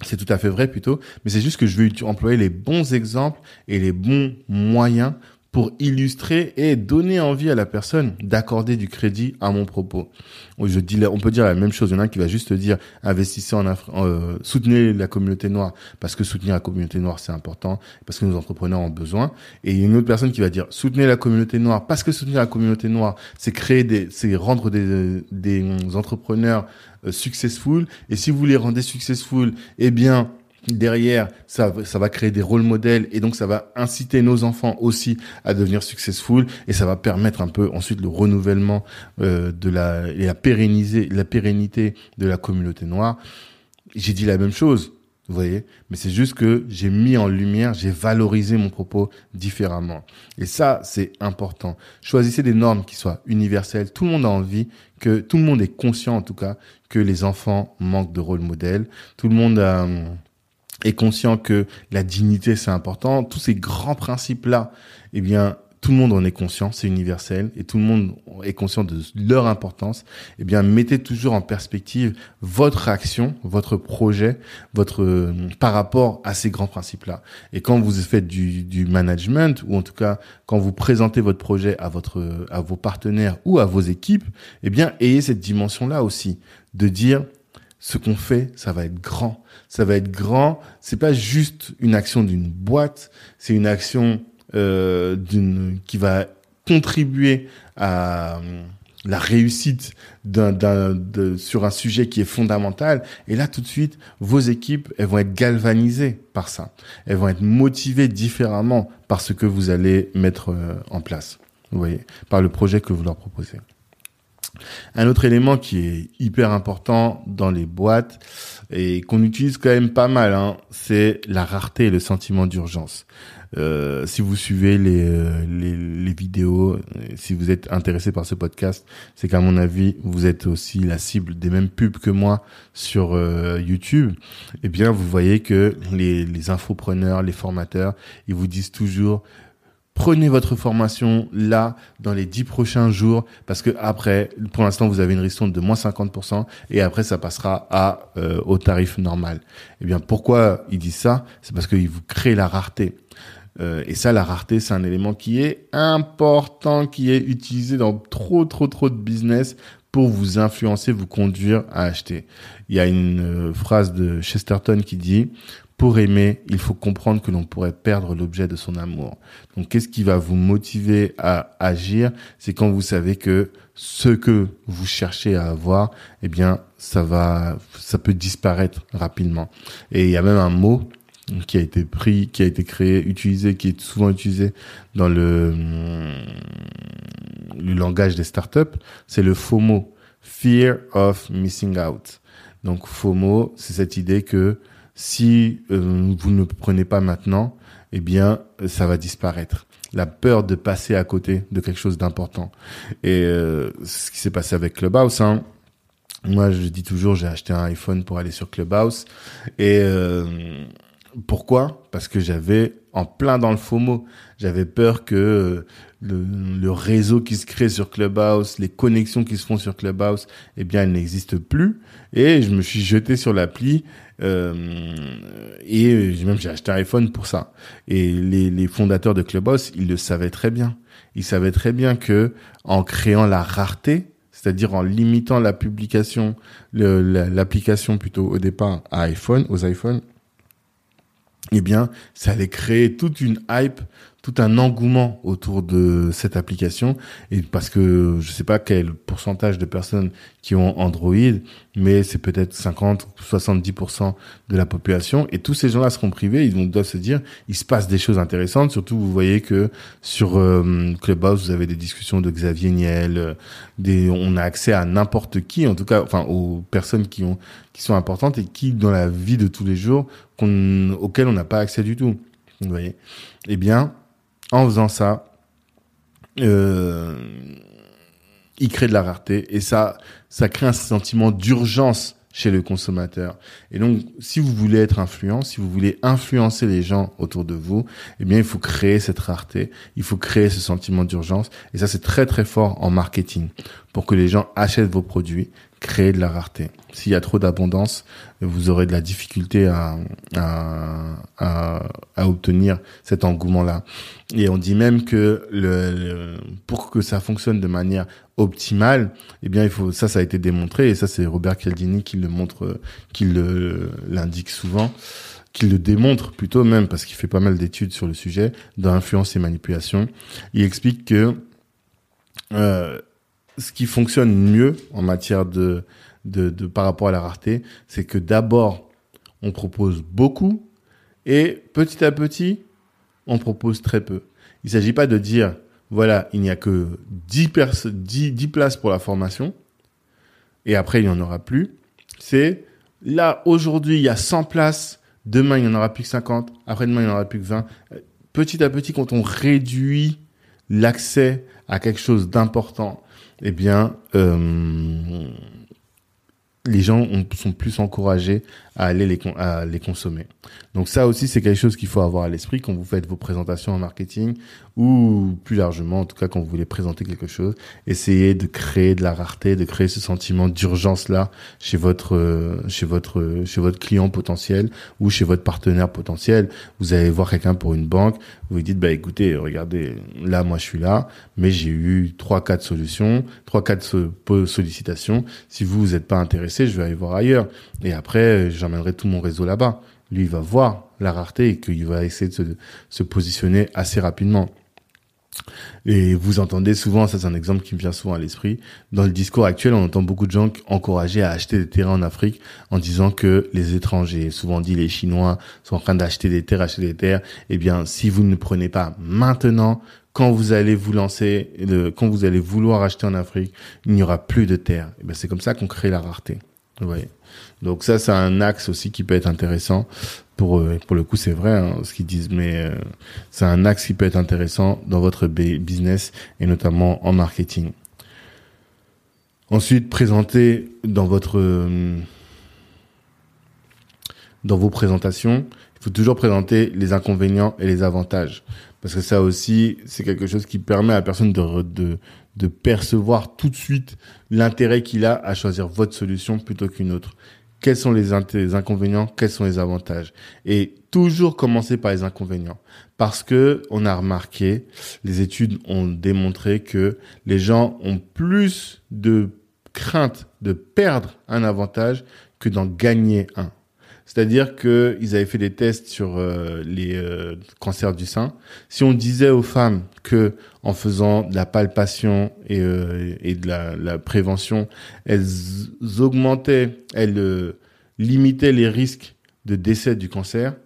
c'est tout à fait vrai plutôt, mais c'est juste que je veux employer les bons exemples et les bons moyens pour illustrer et donner envie à la personne d'accorder du crédit à mon propos. On peut dire la même chose. Il y en a qui va juste dire investissez en, euh, soutenez la communauté noire parce que soutenir la communauté noire c'est important parce que nos entrepreneurs ont besoin. Et il y a une autre personne qui va dire soutenez la communauté noire parce que soutenir la communauté noire c'est créer des, c'est rendre des, des entrepreneurs euh, successful. Et si vous les rendez successful, eh bien derrière, ça, ça va créer des rôles modèles et donc ça va inciter nos enfants aussi à devenir successful et ça va permettre un peu ensuite le renouvellement euh, de la et la pérenniser la pérennité de la communauté noire. J'ai dit la même chose, vous voyez, mais c'est juste que j'ai mis en lumière, j'ai valorisé mon propos différemment. Et ça, c'est important. Choisissez des normes qui soient universelles. Tout le monde a envie que tout le monde est conscient en tout cas que les enfants manquent de rôle modèle. Tout le monde a est conscient que la dignité c'est important, tous ces grands principes là, eh bien tout le monde en est conscient, c'est universel, et tout le monde est conscient de leur importance, eh bien, mettez toujours en perspective votre action, votre projet, votre euh, par rapport à ces grands principes-là. Et quand vous faites du, du, management, ou en tout cas quand vous présentez votre projet à votre à vos partenaires ou à vos équipes, eh bien, ayez cette dimension-là aussi de dire ce qu'on fait, ça va être grand. Ça va être grand. C'est pas juste une action d'une boîte, c'est une action euh, qui va contribuer à euh, la réussite d'un, d'un, de, sur un sujet qui est fondamental. Et là, tout de suite, vos équipes, elles vont être galvanisées par ça. Elles vont être motivées différemment par ce que vous allez mettre euh, en place. Vous voyez, par le projet que vous leur proposez. Un autre élément qui est hyper important dans les boîtes et qu'on utilise quand même pas mal, hein, c'est la rareté et le sentiment d'urgence. Euh, si vous suivez les, euh, les, les, vidéos, si vous êtes intéressé par ce podcast, c'est qu'à mon avis, vous êtes aussi la cible des mêmes pubs que moi sur euh, YouTube. Eh bien, vous voyez que les, les infopreneurs, les formateurs, ils vous disent toujours Prenez votre formation là dans les dix prochains jours parce que après, pour l'instant, vous avez une ristourne de moins 50% et après, ça passera à euh, au tarif normal. Eh bien, pourquoi ils disent ça? C'est parce qu'ils vous créent la rareté. Euh, et ça, la rareté, c'est un élément qui est important, qui est utilisé dans trop, trop, trop de business pour vous influencer, vous conduire à acheter. Il y a une euh, phrase de Chesterton qui dit pour aimer, il faut comprendre que l'on pourrait perdre l'objet de son amour. Donc, qu'est-ce qui va vous motiver à agir? C'est quand vous savez que ce que vous cherchez à avoir, eh bien, ça va, ça peut disparaître rapidement. Et il y a même un mot qui a été pris, qui a été créé, utilisé, qui est souvent utilisé dans le, le langage des startups, c'est le FOMO, Fear of Missing Out. Donc FOMO, c'est cette idée que si euh, vous ne prenez pas maintenant, eh bien, ça va disparaître. La peur de passer à côté de quelque chose d'important. Et euh, ce qui s'est passé avec Clubhouse. Hein. Moi, je dis toujours, j'ai acheté un iPhone pour aller sur Clubhouse. Et euh, pourquoi? Parce que j'avais en plein dans le FOMO. J'avais peur que le, le, réseau qui se crée sur Clubhouse, les connexions qui se font sur Clubhouse, eh bien, elles n'existent plus. Et je me suis jeté sur l'appli euh, et même j'ai acheté un iPhone pour ça. Et les, les fondateurs de Clubhouse, ils le savaient très bien. Ils savaient très bien que en créant la rareté, c'est-à-dire en limitant la publication, l'application plutôt au départ à iPhone, aux iPhones, eh bien, ça allait créer toute une hype tout un engouement autour de cette application. Et parce que je sais pas quel pourcentage de personnes qui ont Android, mais c'est peut-être 50 70% de la population. Et tous ces gens-là seront privés, ils doivent se dire il se passe des choses intéressantes, surtout vous voyez que sur euh, Clubhouse vous avez des discussions de Xavier Niel, euh, des on a accès à n'importe qui en tout cas enfin aux personnes qui ont qui sont importantes et qui dans la vie de tous les jours qu'on auxquelles on n'a pas accès du tout. Vous voyez? Eh bien, en faisant ça, euh, il crée de la rareté. Et ça, ça crée un sentiment d'urgence chez le consommateur. Et donc, si vous voulez être influent, si vous voulez influencer les gens autour de vous, eh bien, il faut créer cette rareté, il faut créer ce sentiment d'urgence. Et ça, c'est très très fort en marketing. pour que les gens achètent vos produits, créer de la rareté. S'il y a trop d'abondance, vous aurez de la difficulté à, à, à, obtenir cet engouement-là. Et on dit même que le, pour que ça fonctionne de manière optimale, eh bien, il faut, ça, ça a été démontré, et ça, c'est Robert Cialdini qui le montre, qui l'indique souvent, qui le démontre plutôt même, parce qu'il fait pas mal d'études sur le sujet, d'influence et manipulation. Il explique que, euh, ce qui fonctionne mieux en matière de, de, de par rapport à la rareté, c'est que d'abord, on propose beaucoup et petit à petit, on propose très peu. Il s'agit pas de dire, voilà, il n'y a que 10, 10, 10 places pour la formation et après, il n'y en aura plus. C'est là, aujourd'hui, il y a 100 places, demain, il n'y en aura plus que 50, après-demain, il n'y en aura plus que 20. Petit à petit, quand on réduit l'accès à quelque chose d'important, eh bien, euh, les gens sont plus encouragés à aller les consommer. Donc ça aussi, c'est quelque chose qu'il faut avoir à l'esprit quand vous faites vos présentations en marketing ou plus largement, en tout cas quand vous voulez présenter quelque chose. Essayez de créer de la rareté, de créer ce sentiment d'urgence là chez votre chez votre chez votre client potentiel ou chez votre partenaire potentiel. Vous allez voir quelqu'un pour une banque, vous lui dites bah écoutez, regardez, là moi je suis là, mais j'ai eu trois quatre solutions, trois quatre sollicitations. Si vous vous êtes pas intéressé, je vais aller voir ailleurs. Et après, j'emmènerai tout mon réseau là-bas. Lui, il va voir la rareté et qu'il va essayer de se, se, positionner assez rapidement. Et vous entendez souvent, ça c'est un exemple qui me vient souvent à l'esprit, dans le discours actuel, on entend beaucoup de gens encourager à acheter des terrains en Afrique en disant que les étrangers, souvent dit les Chinois, sont en train d'acheter des terres, acheter des terres. Eh bien, si vous ne prenez pas maintenant, quand vous allez vous lancer, quand vous allez vouloir acheter en Afrique, il n'y aura plus de terres. Eh bien, c'est comme ça qu'on crée la rareté. Donc ça, c'est un axe aussi qui peut être intéressant. Pour euh, pour le coup, c'est vrai hein, ce qu'ils disent, mais euh, c'est un axe qui peut être intéressant dans votre business et notamment en marketing. Ensuite, présenter dans votre euh, dans vos présentations, il faut toujours présenter les inconvénients et les avantages. Parce que ça aussi, c'est quelque chose qui permet à la personne de, de percevoir tout de suite l'intérêt qu'il a à choisir votre solution plutôt qu'une autre quels sont les, inconvénients, quels sont les avantages? Et toujours commencer par les inconvénients. Parce que on a remarqué, les études ont démontré que les gens ont plus de crainte de perdre un avantage que d'en gagner un. C'est-à-dire qu'ils avaient fait des tests sur euh, les euh, cancers du sein. Si on disait aux femmes que en faisant de la palpation et, euh, de la, prévention, elles augmentaient, elles limitaient les risques de décès du cancer,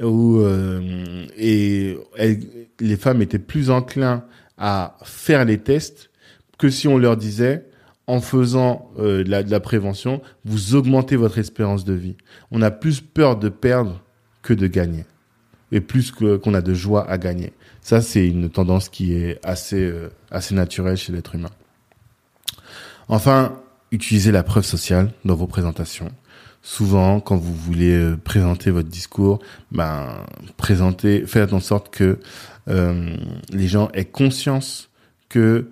ou et les femmes étaient plus enclins à faire les tests que si on leur disait en faisant euh, de, la, prévention, vous augmentez votre espérance de vie. On a plus peur de perdre que de gagner. Et plus qu'on a de joie à gagner. Ça, c'est une tendance qui est assez, euh, assez naturelle chez l'être humain. Enfin, utilisez la preuve sociale dans vos présentations. Souvent, quand vous voulez euh, présenter votre discours, ben, présentez, faites en sorte que les gens aient conscience que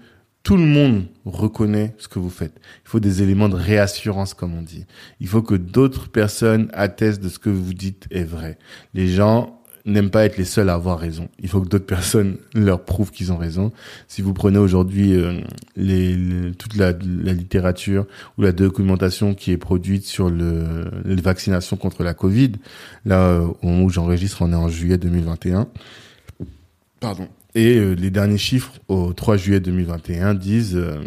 tout le monde reconnaît ce que vous faites. Il faut des éléments de réassurance, comme on dit. Il faut que d'autres personnes attestent de ce que vous dites est vrai. Les gens n'aiment pas être les seuls à avoir raison. Il faut que d'autres personnes leur prouvent qu'ils ont raison. Si vous prenez aujourd'hui euh, les, toute la, la, littérature ou la documentation qui est produite sur le, les vaccinations contre la Covid, là, où j'enregistre, on est en juillet 2021. Pardon. Et euh, les derniers chiffres au 3 juillet 2021 disent euh,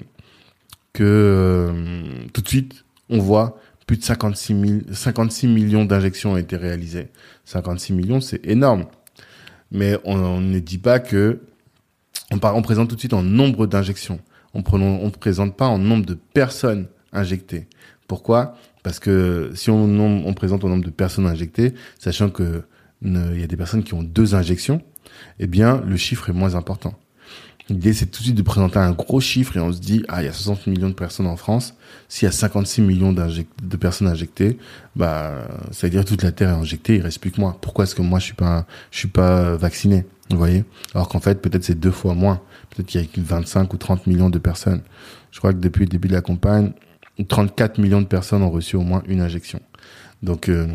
que euh, tout de suite, on voit plus de 56, 56 millions d'injections ont été réalisées. 56 millions, c'est énorme. Mais on, ne dit pas que on, on, présente tout de suite en nombre d'injections. On ne présente pas en nombre de personnes injectées. Pourquoi? Parce que si on, on présente au nombre de personnes injectées, sachant que il y a des personnes qui ont deux injections, eh bien, le chiffre est moins important. L'idée, c'est tout de suite de présenter un gros chiffre et on se dit, ah, il y a 60 millions de personnes en France. S'il y a 56 millions de personnes injectées, bah, ça veut dire toute la Terre est injectée, il reste plus que moi. Pourquoi est-ce que moi, je suis pas, je suis pas vacciné? Vous voyez? Alors qu'en fait, peut-être c'est deux fois moins. Peut-être qu'il y a 25 ou 30 millions de personnes. je crois que depuis le début de la campagne, 34 millions de personnes ont reçu au moins une injection. Donc, euh,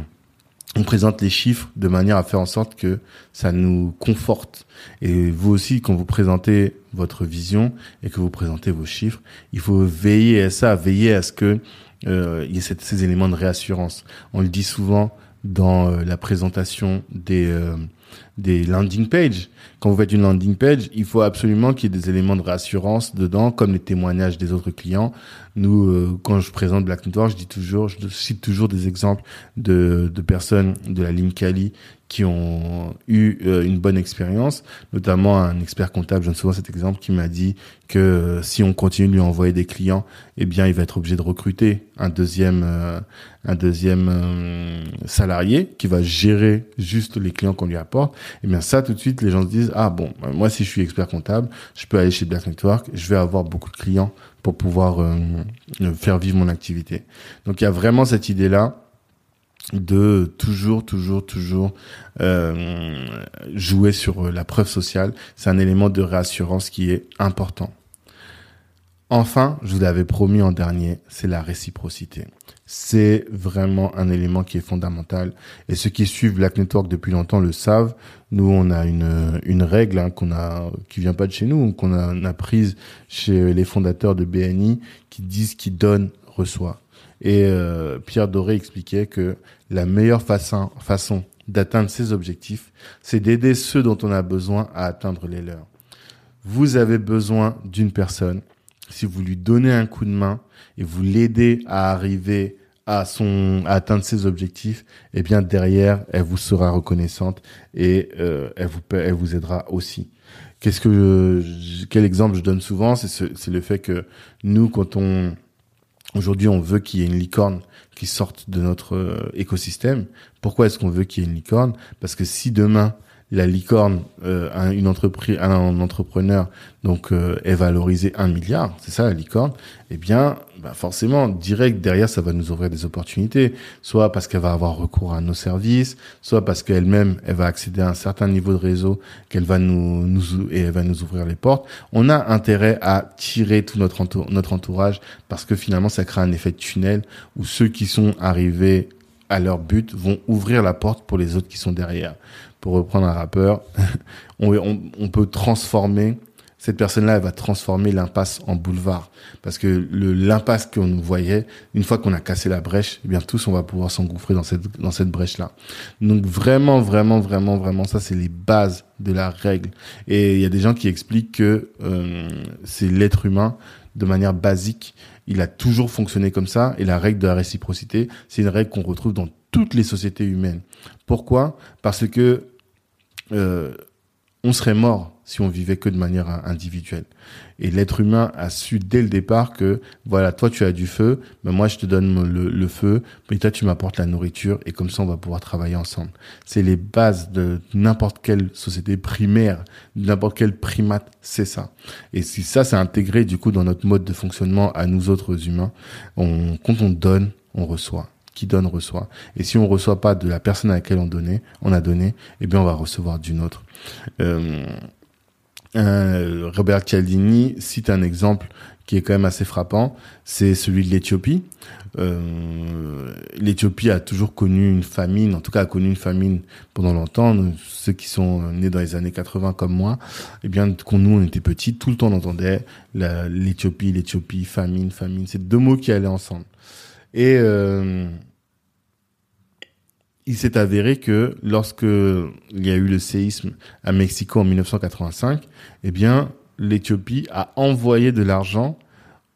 on présente les chiffres de manière à faire en sorte que ça nous conforte. Et vous aussi, quand vous présentez votre vision et que vous présentez vos chiffres, il faut veiller à ça, veiller à ce que euh, il y ait ces éléments de réassurance. On le dit souvent dans euh, la présentation des euh, des landing pages. Quand vous faites une landing page, il faut absolument qu'il y ait des éléments de réassurance dedans, comme les témoignages des autres clients. Nous, euh, quand je présente Black Network, je dis toujours, je cite toujours des exemples de, de personnes de la ligne Cali qui ont eu euh, une bonne expérience, notamment un expert comptable, je donne souvent cet exemple, qui m'a dit que euh, si on continue de lui envoyer des clients, eh bien, il va être obligé de recruter un deuxième, euh, un deuxième salarié qui va gérer juste les clients qu'on lui apporte. Eh bien, ça, tout de suite, les gens se disent, ah bon, moi, si je suis expert comptable, je peux aller chez Black Network, je vais avoir beaucoup de clients pour pouvoir faire vivre mon activité. Donc, il y a vraiment cette idée-là de toujours, toujours, toujours euh, jouer sur la preuve sociale. C'est un élément de réassurance qui est important. Enfin, je vous l'avais promis en dernier, c'est la réciprocité. C'est vraiment un élément qui est fondamental. Et ceux qui suivent Black Network depuis longtemps le savent. Nous, on a une, une règle hein, qu'on a, qui vient pas de chez nous, qu'on a, a prise chez les fondateurs de BNI, qui disent qui donne reçoit. Et euh, Pierre Doré expliquait que la meilleure façon, façon d'atteindre ces objectifs, c'est d'aider ceux dont on a besoin à atteindre les leurs. Vous avez besoin d'une personne. Si vous lui donnez un coup de main et vous l'aidez à arriver à son à atteindre ses objectifs, eh bien derrière, elle vous sera reconnaissante et euh, elle vous elle vous aidera aussi. Qu'est-ce que quel exemple je donne souvent, c'est c'est le fait que nous quand on Aujourd'hui, on veut qu'il y ait une licorne qui sorte de notre euh, écosystème. Pourquoi est-ce qu'on veut qu'il y ait une licorne? Parce que si demain la licorne, euh, une entreprise, un entrepreneur, donc euh, est valorisé un milliard, c'est ça la licorne. Eh bien, bah forcément, direct derrière, ça va nous ouvrir des opportunités, soit parce qu'elle va avoir recours à nos services, soit parce qu'elle-même, elle va accéder à un certain niveau de réseau, qu'elle va nous, nous et va nous ouvrir les portes. On a intérêt à tirer tout notre entourage parce que finalement, ça crée un effet de tunnel où ceux qui sont arrivés à leur but vont ouvrir la porte pour les autres qui sont derrière pour reprendre un rappeur, on, peut transformer cette personne-là, elle va transformer l'impasse en boulevard. Parce que l'impasse qu'on nous voyait, une fois qu'on a cassé la brèche, eh bien tous on va pouvoir s'engouffrer dans cette dans cette brèche-là. Donc vraiment, vraiment, vraiment, vraiment, ça c'est les bases de la règle. Et il y a des gens qui expliquent que euh, c'est l'être humain de manière basique, il a toujours fonctionné comme ça. Et la règle de la réciprocité, c'est une règle qu'on retrouve dans toutes les sociétés humaines. Pourquoi? Parce que euh, on serait mort si on vivait que de manière individuelle. Et l'être humain a su dès le départ que, voilà, toi tu as du feu, mais moi je te donne le, feu, mais toi tu m'apportes la nourriture, et comme ça on va pouvoir travailler ensemble. C'est les bases de n'importe quelle société primaire, n'importe quel primate, c'est ça. Et si ça c'est intégré du coup dans notre mode de fonctionnement à nous autres humains, on, quand on donne, on reçoit qui donne reçoit. Et si on reçoit pas de la personne à laquelle on donnait, on a donné, eh bien on va recevoir d'une autre. Euh, euh, Robert Cialdini cite un exemple qui est quand même assez frappant, c'est celui de l'Éthiopie. Euh, L'Éthiopie a toujours connu une famine, en tout cas a connu une famine pendant longtemps. Ceux qui sont nés dans les années 80 comme moi, eh bien, quand nous on était petits, tout le temps on entendait l'Éthiopie, l'Éthiopie, famine, famine. C'est deux mots qui allaient ensemble. Et euh, il s'est avéré que lorsque il y a eu le séisme à Mexico en 1985, eh bien, l'Éthiopie a envoyé de l'argent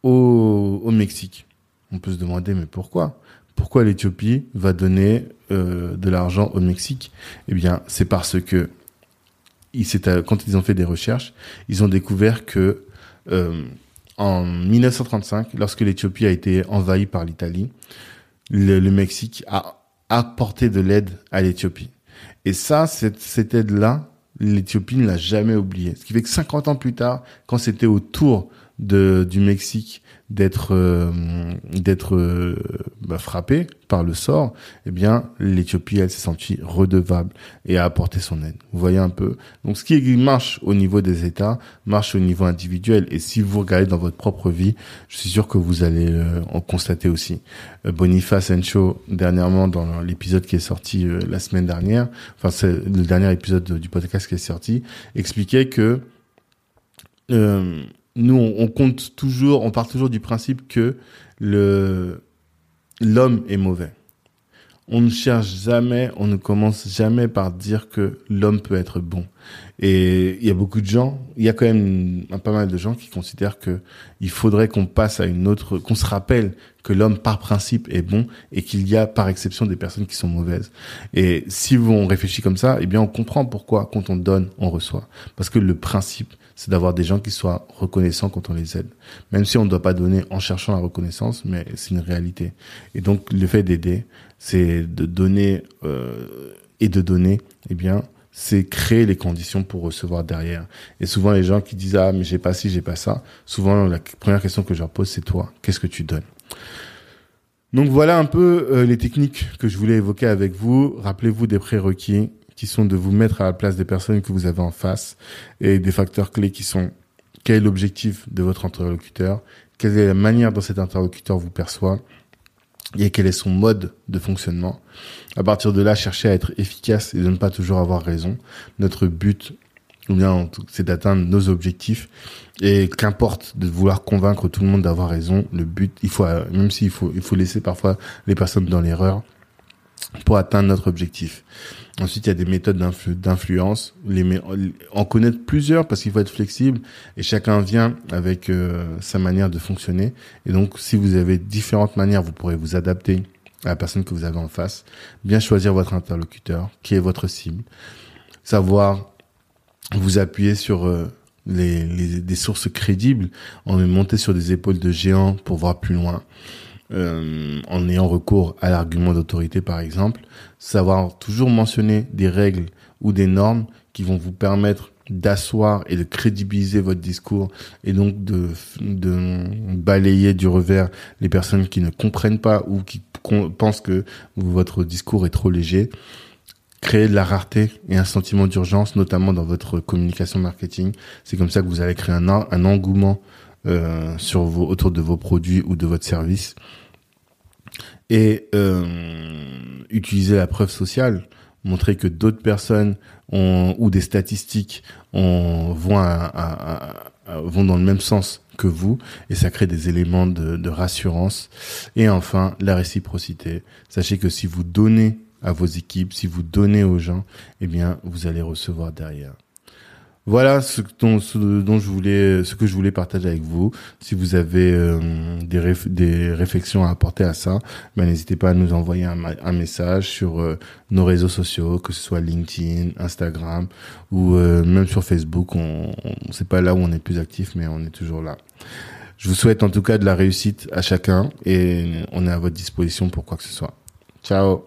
au, au, Mexique. On peut se demander, mais pourquoi? Pourquoi l'Éthiopie va donner euh, de l'argent au Mexique? Eh bien, c'est parce que il quand ils ont fait des recherches, ils ont découvert que euh, en 1935, lorsque l'Éthiopie a été envahie par l'Italie, le, Mexique a apporté de l'aide à l'Éthiopie. Et ça, cette, cette aide-là, l'Éthiopie ne l'a jamais oublié. Ce qui fait que 50 ans plus tard, quand c'était au tour de du Mexique d'être euh, d'être euh, bah, frappée par le sort, eh bien l'Éthiopie elle s'est sentie redevable et a apporté son aide. Vous voyez un peu. Donc ce qui marche au niveau des États marche au niveau individuel et si vous regardez dans votre propre vie, je suis sûr que vous allez euh, en constater aussi. Boniface Encho dernièrement dans l'épisode qui est sorti la semaine dernière, enfin c'est le dernier épisode du podcast qui est sorti, expliquait que euh, nous, on, compte toujours, on part toujours du principe que l'homme est mauvais. On ne cherche jamais, on ne commence jamais par dire que l'homme peut être bon. Et il y a beaucoup de gens, il y a quand même pas mal de gens qui considèrent que il faudrait qu'on passe à une autre, qu'on se rappelle que l'homme par principe est bon et qu'il y a par exception des personnes qui sont mauvaises. Et si on réfléchit comme ça, eh bien on comprend pourquoi quand on donne, on reçoit. Parce que le principe, c'est d'avoir des gens qui soient reconnaissants quand on les aide. Même si on ne doit pas donner en cherchant la reconnaissance, mais c'est une réalité. Et donc le fait d'aider, c'est de donner euh, et de donner, eh bien, c'est créer les conditions pour recevoir derrière. Et souvent les gens qui disent ah mais j'ai pas ci, j'ai pas ça, souvent la première question que je leur pose c'est toi, qu'est-ce que tu donnes? Donc voilà un peu euh, les techniques que je voulais évoquer avec vous. Rappelez-vous des prérequis qui sont de vous mettre à la place des personnes que vous avez en face et des facteurs clés qui sont quel est l'objectif de votre interlocuteur, quelle est la manière dont cet interlocuteur vous perçoit et quel est son mode de fonctionnement. À partir de là, cherchez à être efficace et de ne pas toujours avoir raison. Notre but, ou bien c'est d'atteindre nos objectifs et qu'importe de vouloir convaincre tout le monde d'avoir raison, le but, il faut même s'il faut il faut laisser parfois les personnes dans l'erreur pour atteindre notre objectif. Ensuite, il y a des méthodes d'influence. En connaître plusieurs parce qu'il faut être flexible et chacun vient avec euh, sa manière de fonctionner. Et donc, si vous avez différentes manières, vous pourrez vous adapter à la personne que vous avez en face. Bien choisir votre interlocuteur, qui est votre cible. Savoir vous appuyer sur euh, les, des sources crédibles, en monter sur des épaules de géants pour voir plus loin euh, en ayant recours à l'argument d'autorité par exemple, savoir toujours mentionner des règles ou des normes qui vont vous permettre d'asseoir et de crédibiliser votre discours et donc de, de balayer du revers les personnes qui ne comprennent pas ou qui pensent que votre discours est trop léger. Créer de la rareté et un sentiment d'urgence, notamment dans votre communication marketing. C'est comme ça que vous allez créer un, un engouement euh, sur vos, autour de vos produits ou de votre service et euh, utiliser la preuve sociale, montrer que d'autres personnes ont, ou des statistiques ont, vont, vont dans le même sens que vous et ça crée des éléments de, de rassurance. Et enfin, la réciprocité. Sachez que si vous donnez à vos équipes, si vous donnez aux gens, eh bien, vous allez recevoir derrière. Voilà ce dont, je voulais, ce que je voulais partager avec vous. Si vous avez euh, des, réflexions à apporter à ça, ben n'hésitez pas à nous envoyer un, message sur euh, nos réseaux sociaux, que ce soit LinkedIn, Instagram ou euh, même sur Facebook. On, on sait pas là où on est plus actif, mais on est toujours là. Je vous souhaite en tout cas de la réussite à chacun et on est à votre disposition pour quoi que ce soit. Ciao.